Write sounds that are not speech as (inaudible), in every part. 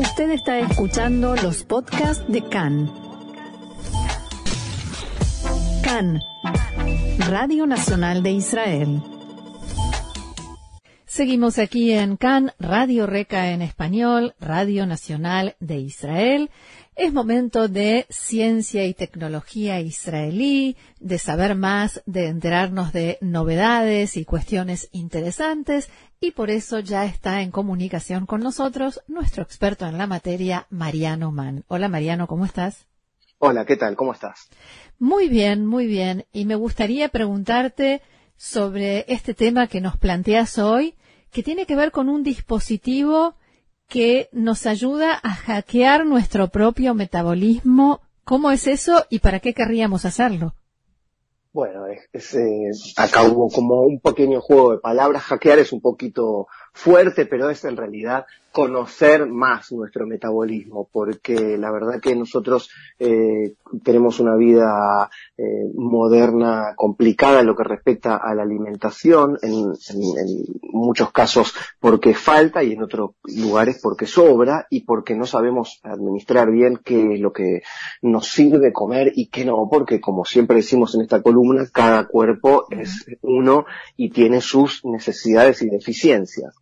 Usted está escuchando los podcasts de CAN. CAN, Radio Nacional de Israel. Seguimos aquí en CAN, Radio Reca en español, Radio Nacional de Israel. Es momento de ciencia y tecnología israelí, de saber más, de enterarnos de novedades y cuestiones interesantes y por eso ya está en comunicación con nosotros nuestro experto en la materia, Mariano Mann. Hola Mariano, ¿cómo estás? Hola, ¿qué tal? ¿Cómo estás? Muy bien, muy bien. Y me gustaría preguntarte sobre este tema que nos planteas hoy, que tiene que ver con un dispositivo que nos ayuda a hackear nuestro propio metabolismo. ¿Cómo es eso y para qué querríamos hacerlo? Bueno, es, eh, acá hubo como un pequeño juego de palabras. Hackear es un poquito fuerte, pero es en realidad conocer más nuestro metabolismo, porque la verdad que nosotros eh, tenemos una vida eh, moderna complicada en lo que respecta a la alimentación, en, muchos casos porque falta y en otros lugares porque sobra y porque no sabemos administrar bien qué es lo que nos sirve comer y qué no, porque como siempre decimos en esta columna, cada cuerpo es uno y tiene sus necesidades y deficiencias.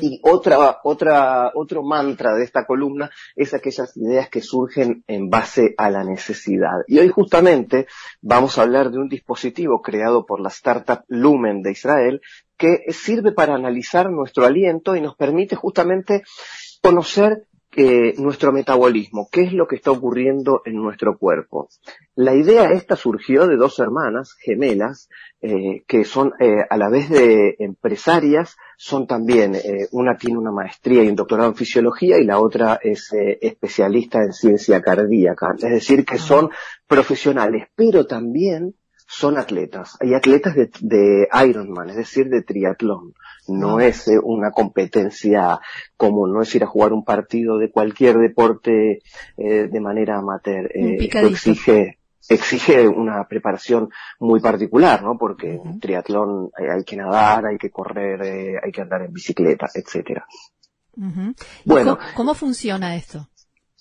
Y otra, otra, otro mantra de esta columna es aquellas ideas que surgen en base a la necesidad. Y hoy justamente vamos a hablar de un dispositivo creado por la startup Lumen de Israel que sirve para analizar nuestro aliento y nos permite justamente conocer eh, nuestro metabolismo, qué es lo que está ocurriendo en nuestro cuerpo. La idea esta surgió de dos hermanas gemelas eh, que son eh, a la vez de empresarias, son también, una tiene una maestría y un doctorado en fisiología y la otra es especialista en ciencia cardíaca, es decir, que son profesionales, pero también son atletas. Hay atletas de, de Ironman, es decir, de triatlón. No es eh, una competencia como no es ir a jugar un partido de cualquier deporte eh, de manera amateur. Eh, exige exige una preparación muy particular, ¿no? Porque en triatlón hay, que nadar, hay que correr, hay que andar en bicicleta, etcétera. Bueno, ¿Cómo, funciona esto?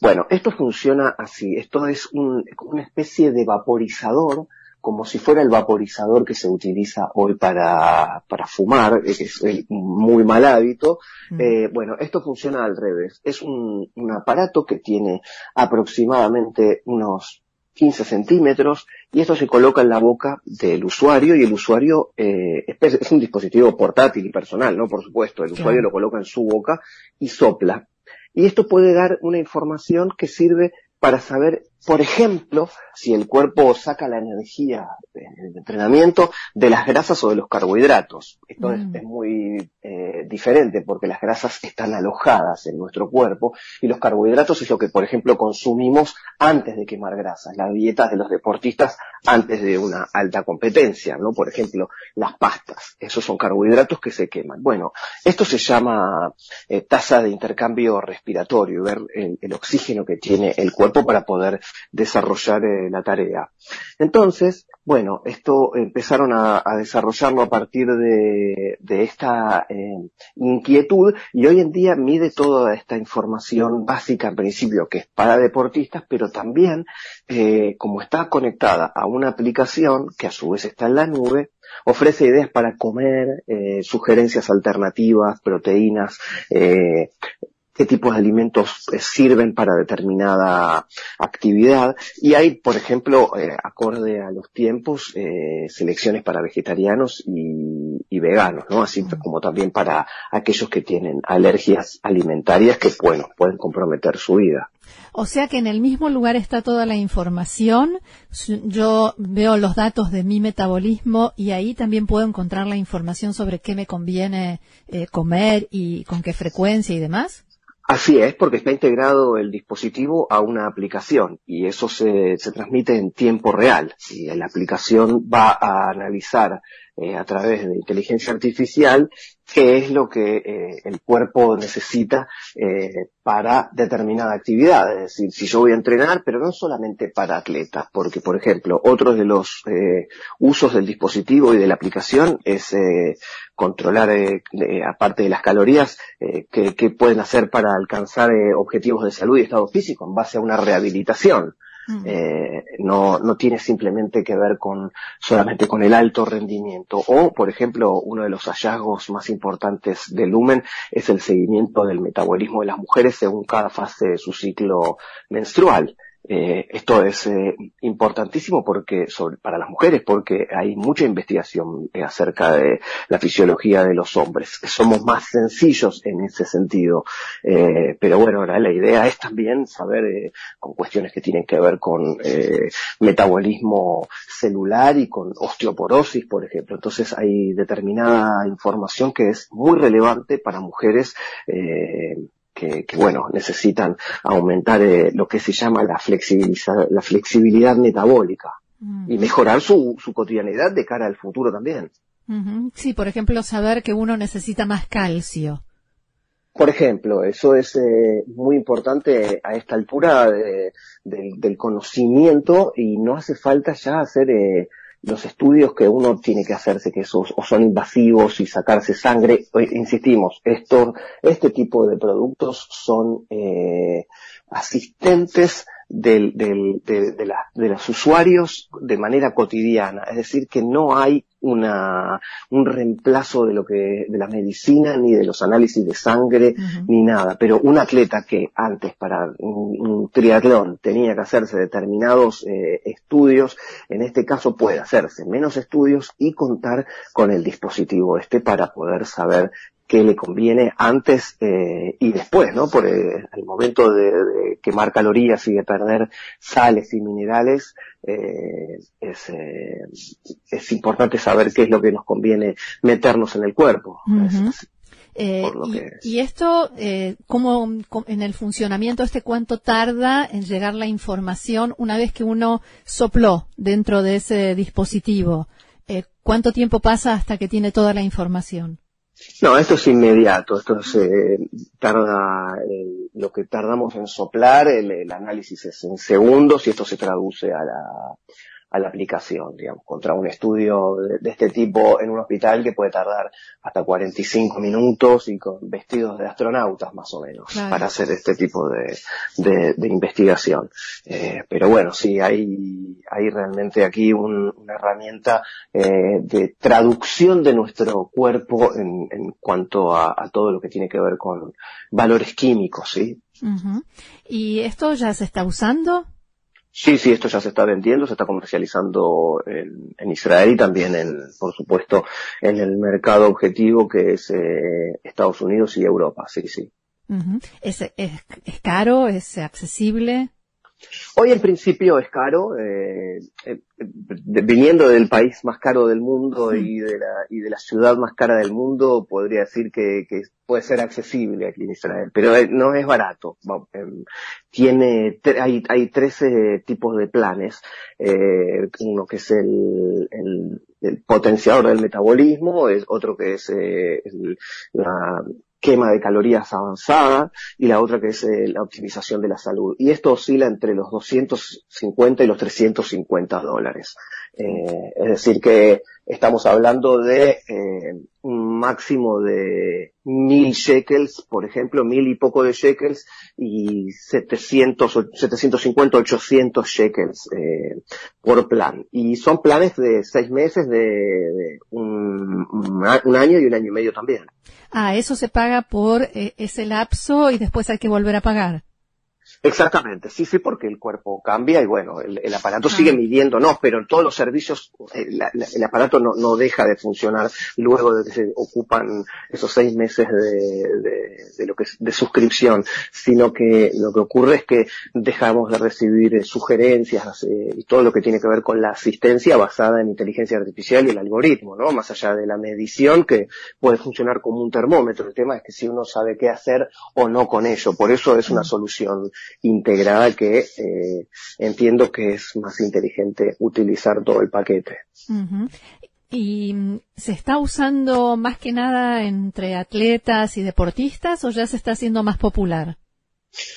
Bueno, esto funciona así. Esto es un, una especie de vaporizador como si fuera el vaporizador que se utiliza hoy para, para fumar, eh, que es muy mal hábito. Eh, bueno, esto funciona al revés. Es un, un aparato que tiene aproximadamente unos 15 centímetros y esto se coloca en la boca del usuario y el usuario eh, es, un dispositivo portátil y personal, ¿no? Por supuesto, el usuario lo coloca en su boca y sopla. Y esto puede dar una información que sirve para saber por ejemplo, si el cuerpo saca la energía del entrenamiento de las grasas o de los carbohidratos. Esto es, mm. muy eh, diferente porque las grasas están alojadas en nuestro cuerpo y los carbohidratos es lo que, por ejemplo, consumimos antes de quemar grasas, las dietas de los deportistas antes de una alta competencia, ¿no? Por ejemplo, las pastas, esos son carbohidratos que se queman. Bueno, esto se llama eh, tasa de intercambio respiratorio, ver el oxígeno que tiene el cuerpo para poder desarrollar eh, la tarea. Entonces, bueno, esto empezaron a, desarrollarlo a partir de, esta eh, inquietud y hoy en día mide toda esta información básica en principio que es para deportistas, pero también eh, como está conectada a una aplicación que a su vez está en la nube, ofrece ideas para comer, sugerencias alternativas, proteínas, qué tipos de alimentos eh, sirven para determinada actividad y hay, por ejemplo, eh, acorde a los tiempos, eh, selecciones para vegetarianos y, veganos, ¿no? Así como también para aquellos que tienen alergias alimentarias que, bueno, pueden comprometer su vida. O sea que en el mismo lugar está toda la información. Yo veo los datos de mi metabolismo y ahí también puedo encontrar la información sobre qué me conviene comer y con qué frecuencia y demás. Así es, porque está integrado el dispositivo a una aplicación y eso se, se transmite en tiempo real. Y la aplicación va a analizar eh, a través de inteligencia artificial qué es lo que eh, el cuerpo necesita eh, para determinada actividad. Es decir, si yo voy a entrenar, pero no solamente para atletas, porque, por ejemplo, otro de los eh, usos del dispositivo y de la aplicación es controlar, aparte de las calorías, qué pueden hacer para alcanzar objetivos de salud y estado físico en base a una rehabilitación. Eh, no, no tiene simplemente que ver con solamente con el alto rendimiento. O, por ejemplo, uno de los hallazgos más importantes del Lumen es el seguimiento del metabolismo de las mujeres según cada fase de su ciclo menstrual. Eh, esto es eh, importantísimo porque sobre, para las mujeres porque hay mucha investigación eh, acerca de la fisiología de los hombres. Somos más sencillos en ese sentido. Pero bueno, la, la, idea es también saber con cuestiones que tienen que ver con metabolismo celular y con osteoporosis, por ejemplo. Entonces hay determinada información que es muy relevante para mujeres que, que, bueno, necesitan aumentar eh, lo que se llama la, la flexibilidad metabólica mm. y mejorar su, su cotidianidad de cara al futuro también. Sí, por ejemplo, saber que uno necesita más calcio. Por ejemplo, eso es eh, muy importante a esta altura de, de, del conocimiento y no hace falta ya hacer eh, los estudios que uno tiene que hacerse, que esos, o son invasivos y sacarse sangre, insistimos, esto, este tipo de productos son eh, asistentes del, del, de, de, la, de, los usuarios de manera cotidiana. Es decir, que no hay una, un reemplazo de lo que, de la medicina, ni de los análisis de sangre, ni nada. Pero un atleta que antes para un, un triatlón tenía que hacerse determinados eh, estudios, en este caso puede hacerse menos estudios y contar con el dispositivo este para poder saber que le conviene antes eh, y después, ¿no? Por el, el momento de, de, quemar calorías y de perder sales y minerales, eh, es, eh, es importante saber qué es lo que nos conviene meternos en el cuerpo. Uh -huh. es, eh, y, y, esto, eh, ¿cómo, en el funcionamiento este, cuánto tarda en llegar la información una vez que uno sopló dentro de ese dispositivo? Eh, ¿Cuánto tiempo pasa hasta que tiene toda la información? No, esto es inmediato, esto eh, tarda, eh, lo que tardamos en soplar, el, el, análisis es en segundos y esto se traduce a la, a la aplicación, digamos, contra un estudio de, de, este tipo en un hospital que puede tardar hasta 45 minutos y con vestidos de astronautas más o menos claro. para hacer este tipo de, de, de investigación. Eh, pero bueno, sí, hay, hay realmente aquí un, una herramienta eh, de traducción de nuestro cuerpo en, en cuanto a, a, todo lo que tiene que ver con valores químicos, ¿sí? Uh -huh. ¿Y esto ya se está usando? Sí, sí, esto ya se está vendiendo, se está comercializando en, en Israel y también, en, por supuesto, en el mercado objetivo que es eh, Estados Unidos y Europa. Sí, sí. ¿Es, es, ¿Es caro? ¿Es accesible? Hoy en principio es caro, eh, eh, viniendo del país más caro del mundo y de la y de la ciudad más cara del mundo, podría decir que, que puede ser accesible aquí en Israel, pero eh, no es barato. Em, tiene hay hay 13 tipos de planes, eh, uno que es el, el, el, potenciador del metabolismo, es otro que es eh, el, la quema de calorías avanzada y la otra que es eh, la optimización de la salud. Y esto oscila entre los 250 y los 350 dólares. Eh, es decir que estamos hablando de eh, un máximo de mil shekels, por ejemplo, mil y poco de shekels y 700, 750, 800 shekels eh, por plan. Y son planes de seis meses, de, un, un, año y un año y medio también. Ah, eso se paga por eh, ese lapso y después hay que volver a pagar. Exactamente, sí, sí, porque el cuerpo cambia y bueno, el, el aparato ah. sigue midiéndonos, pero todos los servicios eh, el aparato no, no, deja de funcionar luego de que se ocupan esos seis meses de, de, de, lo que es de suscripción, sino que lo que ocurre es que dejamos de recibir eh, sugerencias eh, y todo lo que tiene que ver con la asistencia basada en inteligencia artificial y el algoritmo, ¿no? Más allá de la medición que puede funcionar como un termómetro. El tema es que si uno sabe qué hacer o no con ello, por eso es una solución integrada que eh, entiendo que es más inteligente utilizar todo el paquete. ¿Y mm, se está usando más que nada entre atletas y deportistas o ya se está haciendo más popular?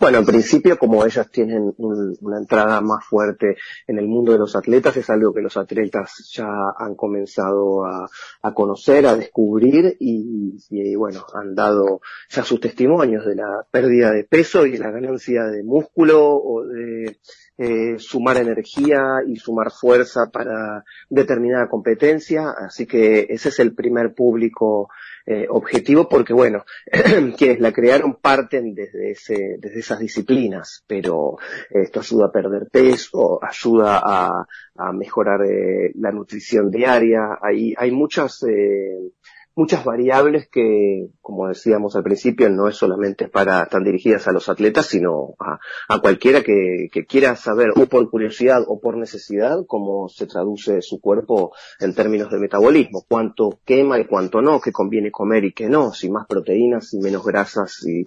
Bueno, en principio, como ellas tienen una entrada más fuerte en el mundo de los atletas, es algo que los atletas ya han comenzado a, conocer, a descubrir y, bueno, han dado ya sus testimonios de la pérdida de peso y la ganancia de músculo o de eh, sumar energía y sumar fuerza para determinada competencia. Así que ese es el primer público eh, objetivo porque, bueno, (clears throat) quienes la crearon parten desde, ese, desde esas disciplinas, pero esto ayuda a perder peso, ayuda a, a mejorar eh, la nutrición diaria. Hay, hay muchas eh, muchas variables que, como decíamos al principio, no es solamente para, están dirigidas a los atletas, sino a, cualquiera que, quiera saber, o por curiosidad o por necesidad, cómo se traduce su cuerpo en términos de metabolismo, cuánto quema y cuánto no, qué conviene comer y qué no, si más proteínas, y menos grasas, y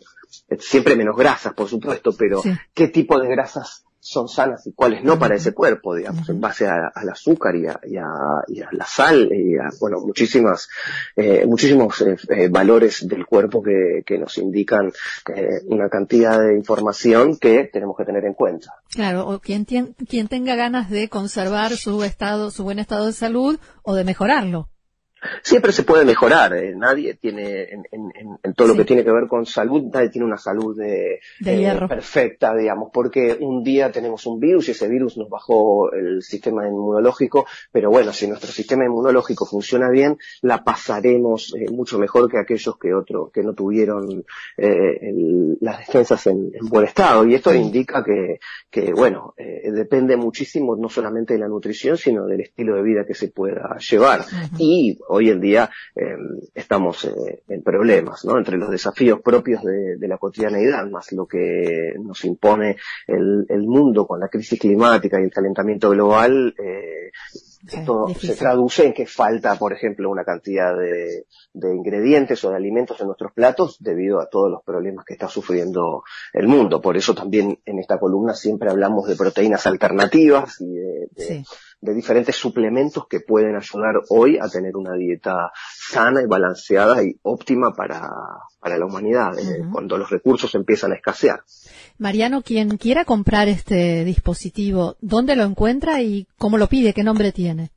siempre menos grasas, por supuesto, pero qué tipo de grasas son sanas y cuáles no para ese cuerpo, digamos, en base al azúcar y a, la sal y a, bueno, muchísimas, eh, muchísimos eh, eh, valores del cuerpo que, nos indican una cantidad de información que tenemos que tener en cuenta. Claro, o quien, quien tenga ganas de conservar su estado, su buen estado de salud o de mejorarlo. Siempre se puede mejorar, eh, nadie tiene, en, en, en todo lo que tiene que ver con salud, nadie tiene una salud de, eh, perfecta, digamos, porque un día tenemos un virus y ese virus nos bajó el sistema inmunológico, pero bueno, si nuestro sistema inmunológico funciona bien, la pasaremos eh, mucho mejor que aquellos que otros que no tuvieron el, las defensas en, buen estado. Y esto indica que, que bueno, depende muchísimo no solamente de la nutrición, sino del estilo de vida que se pueda llevar. Y hoy en día eh, estamos eh, en problemas, ¿no? Entre los desafíos propios de, la cotidianeidad, más lo que nos impone el, mundo con la crisis climática y el calentamiento global, eh, esto se traduce en que falta, por ejemplo, una cantidad de, ingredientes o de alimentos en nuestros platos debido a todos los problemas que está sufriendo el mundo. Por eso también en esta columna siempre hablamos de proteínas alternativas y de, de diferentes suplementos que pueden ayudar hoy a tener una dieta sana y balanceada y óptima para, para la humanidad, eh, cuando los recursos empiezan a escasear. Mariano, quien quiera comprar este dispositivo, ¿dónde lo encuentra y cómo lo pide? ¿Qué nombre tiene?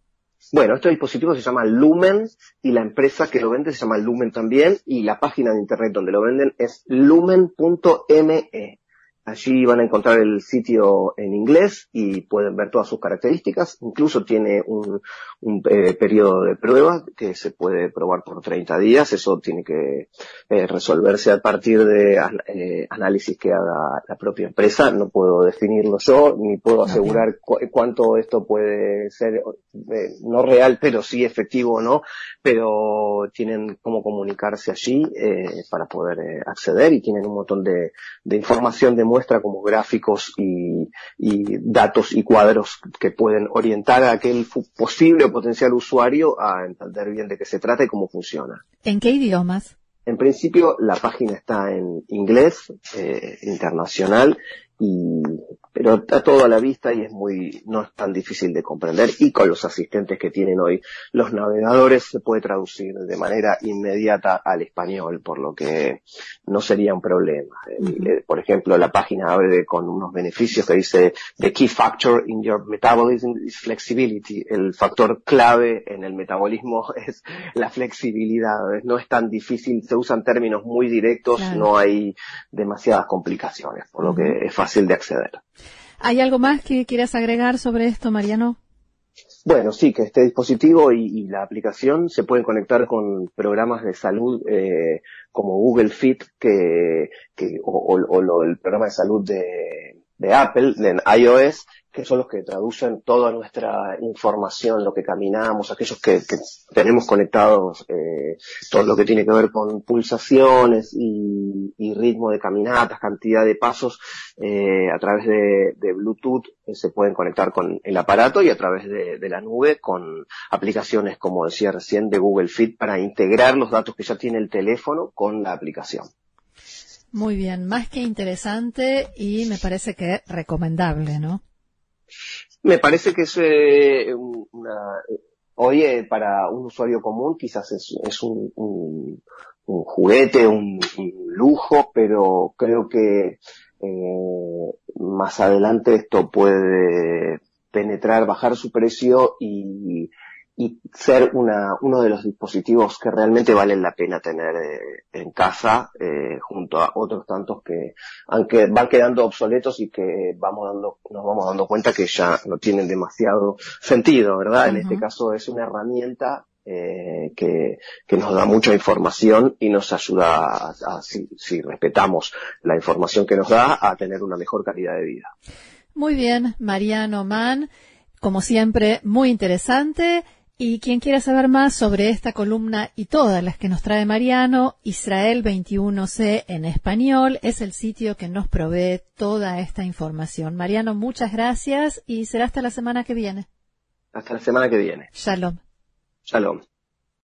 Bueno, este dispositivo se llama Lumen y la empresa que lo vende se llama Lumen también y la página de internet donde lo venden es lumen.me. Allí van a encontrar el sitio en inglés y pueden ver todas sus características. Incluso tiene un, eh, periodo de prueba que se puede probar por 30 días. Eso tiene que eh, resolverse a partir de eh, análisis que haga la propia empresa. No puedo definirlo yo, ni puedo asegurar cuánto esto puede ser, no real, pero sí efectivo o no. Pero tienen cómo comunicarse allí para poder acceder y tienen un montón de, de información de muestra como gráficos y, datos y cuadros que pueden orientar a aquel posible o potencial usuario a entender bien de qué se trata y cómo funciona. ¿En qué idiomas? En principio la página está en inglés eh, internacional y pero está todo a la vista y es muy, no es tan difícil de comprender y con los asistentes que tienen hoy los navegadores se puede traducir de manera inmediata al español, por lo que no sería un problema. Eh, por ejemplo, la página abre con unos beneficios que dice the key factor in your metabolism is flexibility. El factor clave en el metabolismo (laughs) es la flexibilidad. No es tan difícil, se usan términos muy directos, no hay demasiadas complicaciones, por lo que es fácil de acceder. ¿Hay algo más que quieras agregar sobre esto, Mariano? Bueno, sí, que este dispositivo y, la aplicación se pueden conectar con programas de salud eh, como Google Fit que, o, el programa de salud de, de Apple, en iOS, que son los que traducen toda nuestra información, lo que caminamos, aquellos que, tenemos conectados, eh, todo lo que tiene que ver con pulsaciones y, ritmo de caminatas, cantidad de pasos, eh, a través de, Bluetooth eh, se pueden conectar con el aparato y a través de, de, la nube con aplicaciones, como decía recién, de Google Fit para integrar los datos que ya tiene el teléfono con la aplicación. Muy bien, más que interesante y me parece que recomendable, ¿no? Me parece que es eh, una, hoy para un usuario común quizás es, un, un, juguete, un, lujo, pero creo que eh, más adelante esto puede penetrar, bajar su precio y, y ser una, uno de los dispositivos que realmente valen la pena tener eh, en casa eh, junto a otros tantos que aunque van quedando obsoletos y que vamos dando nos vamos dando cuenta que ya no tienen demasiado sentido verdad en este caso es una herramienta eh, que, que, nos da mucha información y nos ayuda a, si, si respetamos la información que nos da a tener una mejor calidad de vida. Muy bien Mariano Mann como siempre muy interesante y quien quiera saber más sobre esta columna y todas las que nos trae Mariano, Israel 21C en español es el sitio que nos provee toda esta información. Mariano, muchas gracias y será hasta la semana que viene. Hasta la semana que viene. Shalom. Shalom.